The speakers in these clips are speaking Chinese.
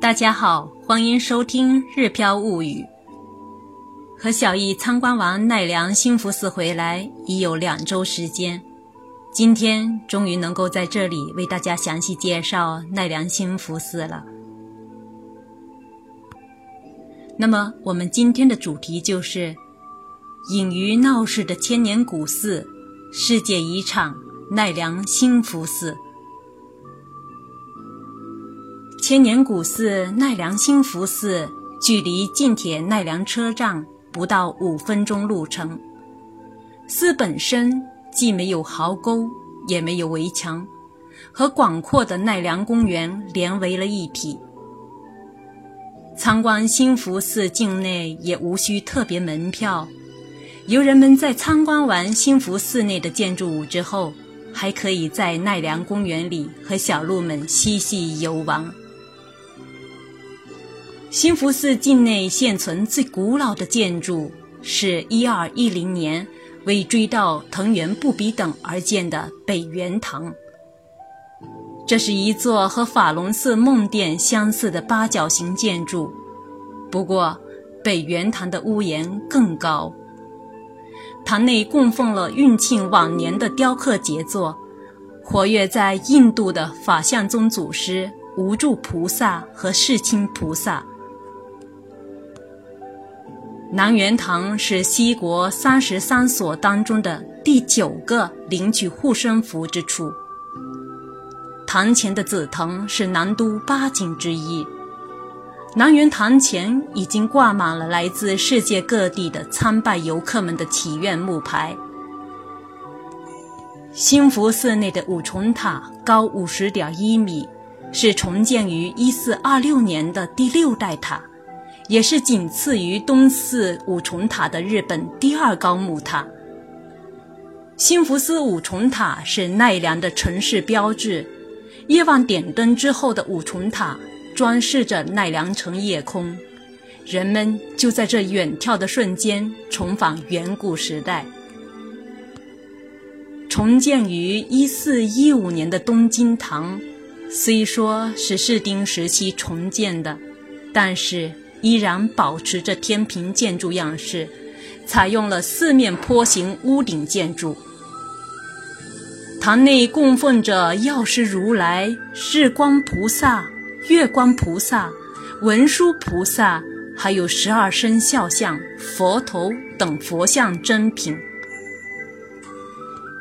大家好，欢迎收听《日飘物语》。和小易参观完奈良兴福寺回来已有两周时间，今天终于能够在这里为大家详细介绍奈良兴福寺了。那么，我们今天的主题就是隐于闹市的千年古寺——世界遗产奈良兴福寺。千年古寺奈良兴福寺距离近铁奈良车站不到五分钟路程。寺本身既没有壕沟，也没有围墙，和广阔的奈良公园连为了一体。参观兴福寺境内也无需特别门票，游人们在参观完兴福寺内的建筑物之后，还可以在奈良公园里和小鹿们嬉戏游玩。兴福寺境内现存最古老的建筑是一二一零年为追悼藤原不比等而建的北元堂。这是一座和法隆寺梦殿相似的八角形建筑，不过北元堂的屋檐更高。堂内供奉了运庆往年的雕刻杰作，活跃在印度的法相宗祖师无著菩萨和世亲菩萨。南园堂是西国三十三所当中的第九个领取护身符之处。堂前的紫藤是南都八景之一。南园堂前已经挂满了来自世界各地的参拜游客们的祈愿木牌。兴福寺内的五重塔高五十点一米，是重建于一四二六年的第六代塔。也是仅次于东寺五重塔的日本第二高木塔。新福寺五重塔是奈良的城市标志，夜晚点灯之后的五重塔装饰着奈良城夜空，人们就在这远眺的瞬间重返远古时代。重建于一四一五年的东京堂，虽说是室町时期重建的，但是。依然保持着天平建筑样式，采用了四面坡形屋顶建筑。堂内供奉着药师如来、日光菩萨、月光菩萨、文殊菩萨，还有十二生肖像、佛头等佛像珍品。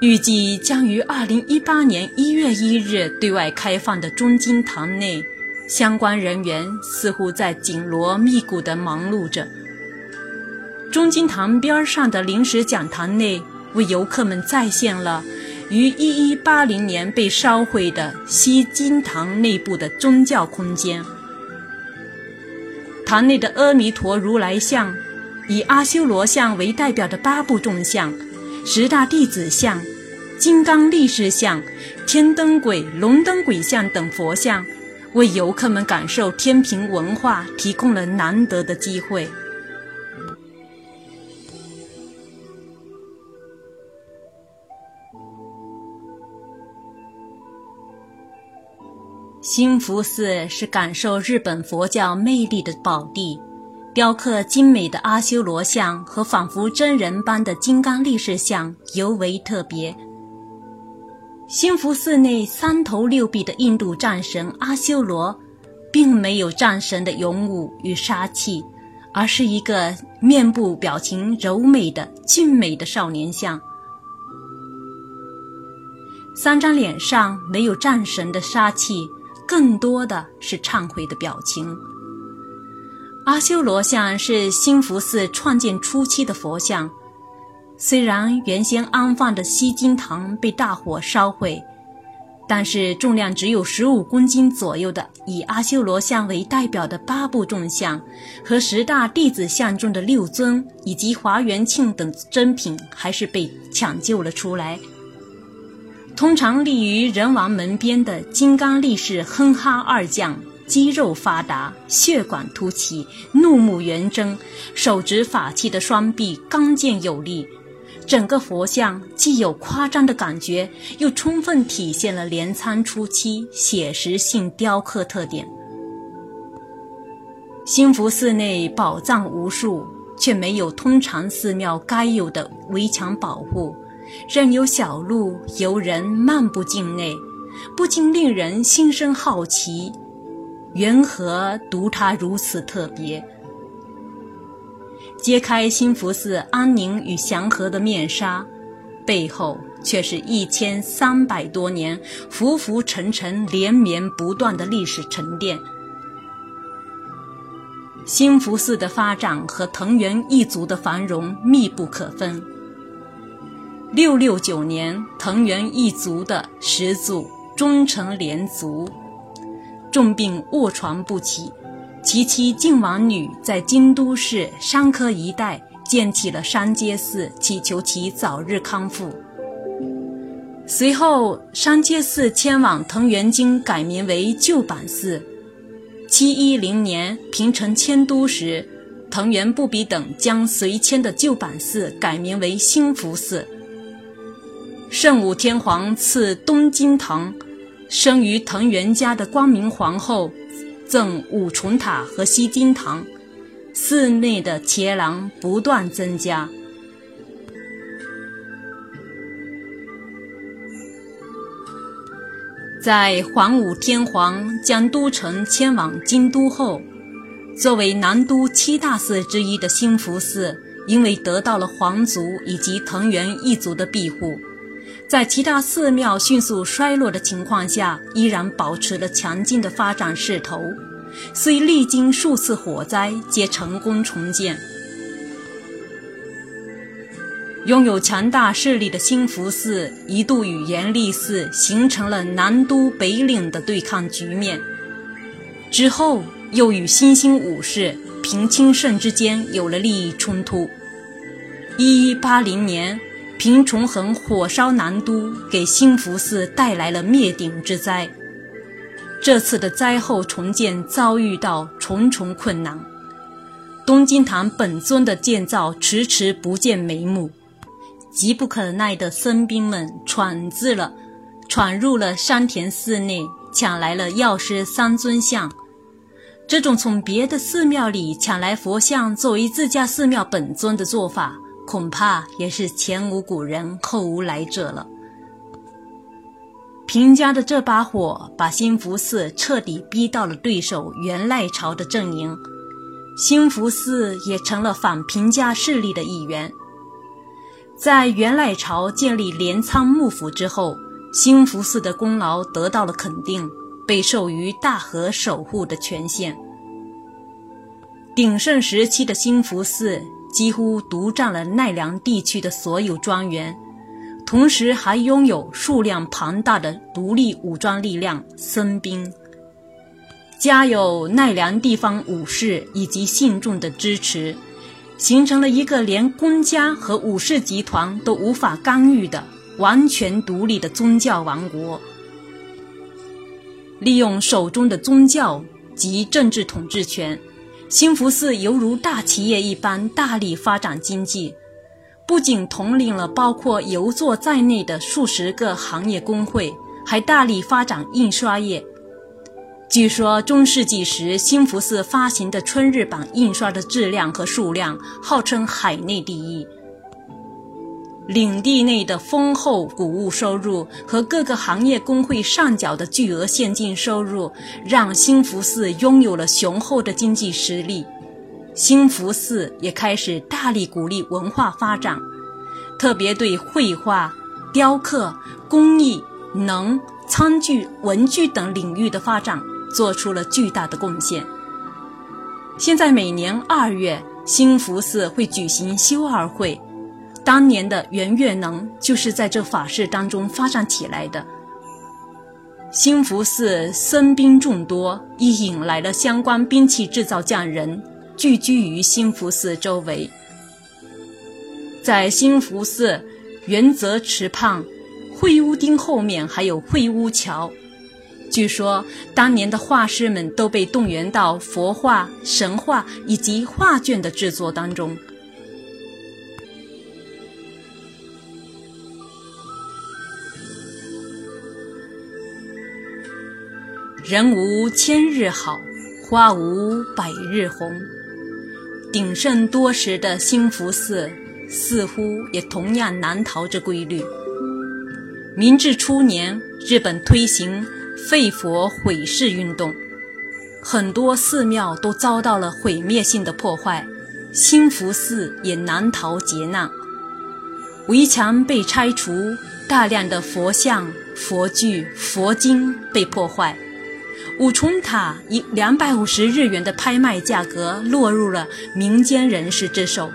预计将于二零一八年一月一日对外开放的中金堂内。相关人员似乎在紧锣密鼓地忙碌着。中金堂边上的临时讲堂内，为游客们再现了于1180年被烧毁的西金堂内部的宗教空间。堂内的阿弥陀如来像，以阿修罗像为代表的八部众像、十大弟子像、金刚力士像、天灯鬼、龙灯鬼像等佛像。为游客们感受天平文化提供了难得的机会。兴福寺是感受日本佛教魅力的宝地，雕刻精美的阿修罗像和仿佛真人般的金刚力士像尤为特别。兴福寺内三头六臂的印度战神阿修罗，并没有战神的勇武与杀气，而是一个面部表情柔美的俊美的少年像。三张脸上没有战神的杀气，更多的是忏悔的表情。阿修罗像是兴福寺创建初期的佛像。虽然原先安放的西金堂被大火烧毁，但是重量只有十五公斤左右的以阿修罗像为代表的八部众像和十大弟子像中的六尊以及华元庆等珍品，还是被抢救了出来。通常立于人王门边的金刚力士哼哈二将，肌肉发达，血管凸起，怒目圆睁，手执法器的双臂刚健有力。整个佛像既有夸张的感觉，又充分体现了镰仓初期写实性雕刻特点。兴福寺内宝藏无数，却没有通常寺庙该有的围墙保护，任由小路游人漫步境内，不禁令人心生好奇：缘何独它如此特别？揭开兴福寺安宁与祥和的面纱，背后却是一千三百多年浮浮沉沉、连绵不断的历史沉淀。兴福寺的发展和藤原一族的繁荣密不可分。六六九年，藤原一族的始祖忠臣连族重病卧床不起。其妻靖王女在京都市山科一带建起了山阶寺，祈求其早日康复。随后，山阶寺迁往藤原京，改名为旧坂寺。七一零年平城迁都时，藤原不比等将随迁的旧坂寺改名为兴福寺。圣武天皇赐东京堂，生于藤原家的光明皇后。赠五重塔和西金堂，寺内的伽廊不断增加。在桓武天皇将都城迁往京都后，作为南都七大寺之一的兴福寺，因为得到了皇族以及藤原一族的庇护，在其他寺庙迅速衰落的情况下，依然保持了强劲的发展势头。虽历经数次火灾，皆成功重建。拥有强大势力的兴福寺一度与延历寺形成了南都北岭的对抗局面，之后又与新兴武士平清盛之间有了利益冲突。一一八零年，平重衡火烧南都，给兴福寺带来了灭顶之灾。这次的灾后重建遭遇到重重困难，东京堂本尊的建造迟迟不见眉目，急不可耐的僧兵们闯自了，闯入了山田寺内，抢来了药师三尊像。这种从别的寺庙里抢来佛像作为自家寺庙本尊的做法，恐怕也是前无古人后无来者了。平家的这把火，把兴福寺彻底逼到了对手元赖朝的阵营，兴福寺也成了反平家势力的一员。在元赖朝建立镰仓幕府之后，兴福寺的功劳得到了肯定，被授予大和守护的权限。鼎盛时期的兴福寺几乎独占了奈良地区的所有庄园。同时还拥有数量庞大的独立武装力量僧兵，加有奈良地方武士以及信众的支持，形成了一个连公家和武士集团都无法干预的完全独立的宗教王国。利用手中的宗教及政治统治权，兴福寺犹如大企业一般大力发展经济。不仅统领了包括游作在内的数十个行业工会，还大力发展印刷业。据说中世纪时，新福寺发行的春日版印刷的质量和数量号称海内第一。领地内的丰厚谷物收入和各个行业工会上缴的巨额现金收入，让兴福寺拥有了雄厚的经济实力。兴福寺也开始大力鼓励文化发展，特别对绘画、雕刻、工艺、能、餐具、文具等领域的发展做出了巨大的贡献。现在每年二月，兴福寺会举行修二会，当年的圆月能就是在这法事当中发展起来的。兴福寺僧兵众多，亦引来了相关兵器制造匠人。聚居于兴福寺周围，在兴福寺元泽池畔会屋町后面还有会屋桥。据说当年的画师们都被动员到佛画、神画以及画卷的制作当中。人无千日好。花无百日红。鼎盛多时的兴福寺，似乎也同样难逃这规律。明治初年，日本推行废佛毁寺运动，很多寺庙都遭到了毁灭性的破坏，兴福寺也难逃劫难。围墙被拆除，大量的佛像、佛具、佛经被破坏。五重塔以两百五十日元的拍卖价格落入了民间人士之手，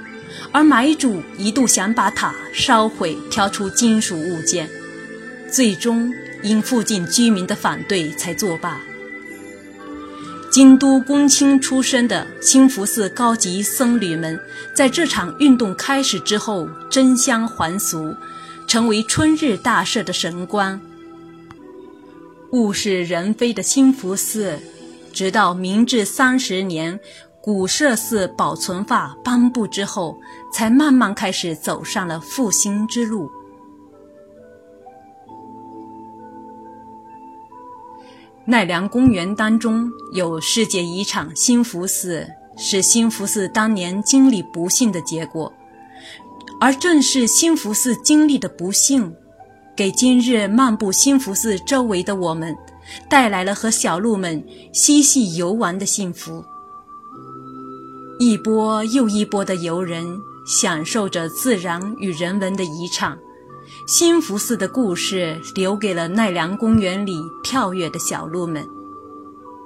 而买主一度想把塔烧毁，挑出金属物件。最终因附近居民的反对才作罢。京都公卿出身的兴福寺高级僧侣们，在这场运动开始之后争相还俗，成为春日大社的神官。物是人非的兴福寺，直到明治三十年古舍寺保存法颁布之后，才慢慢开始走上了复兴之路。奈良公园当中有世界遗产兴福寺，是兴福寺当年经历不幸的结果。而正是兴福寺经历的不幸，给今日漫步新福寺周围的我们，带来了和小鹿们嬉戏游玩的幸福。一波又一波的游人，享受着自然与人文的遗产。新福寺的故事留给了奈良公园里跳跃的小鹿们，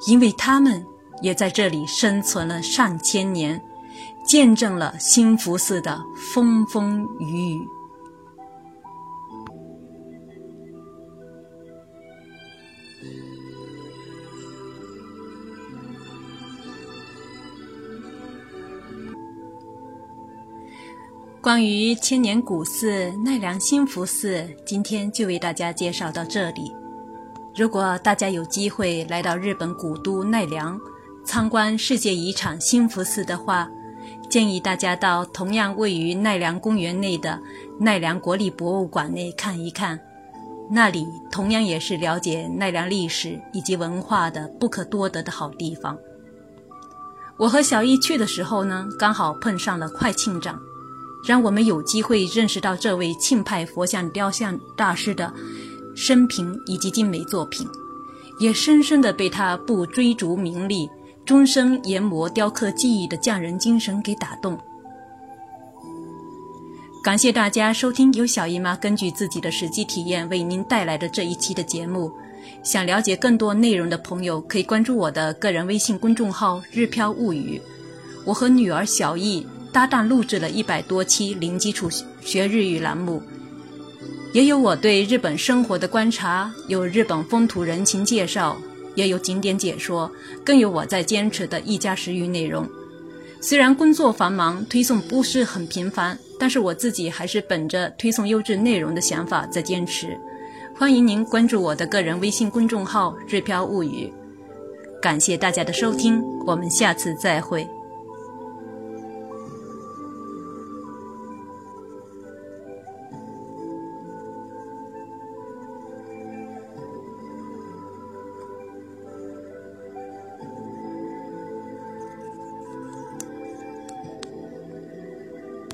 因为他们也在这里生存了上千年，见证了新福寺的风风雨雨。关于千年古寺奈良新福寺，今天就为大家介绍到这里。如果大家有机会来到日本古都奈良，参观世界遗产新福寺的话，建议大家到同样位于奈良公园内的奈良国立博物馆内看一看，那里同样也是了解奈良历史以及文化的不可多得的好地方。我和小易去的时候呢，刚好碰上了快庆长。让我们有机会认识到这位庆派佛像雕像大师的生平以及精美作品，也深深地被他不追逐名利、终生研磨雕刻技艺的匠人精神给打动。感谢大家收听由小姨妈根据自己的实际体验为您带来的这一期的节目。想了解更多内容的朋友，可以关注我的个人微信公众号“日飘物语”。我和女儿小艺。搭档录制了一百多期零基础学日语栏目，也有我对日本生活的观察，有日本风土人情介绍，也有景点解说，更有我在坚持的一家食语内容。虽然工作繁忙，推送不是很频繁，但是我自己还是本着推送优质内容的想法在坚持。欢迎您关注我的个人微信公众号“日飘物语”。感谢大家的收听，我们下次再会。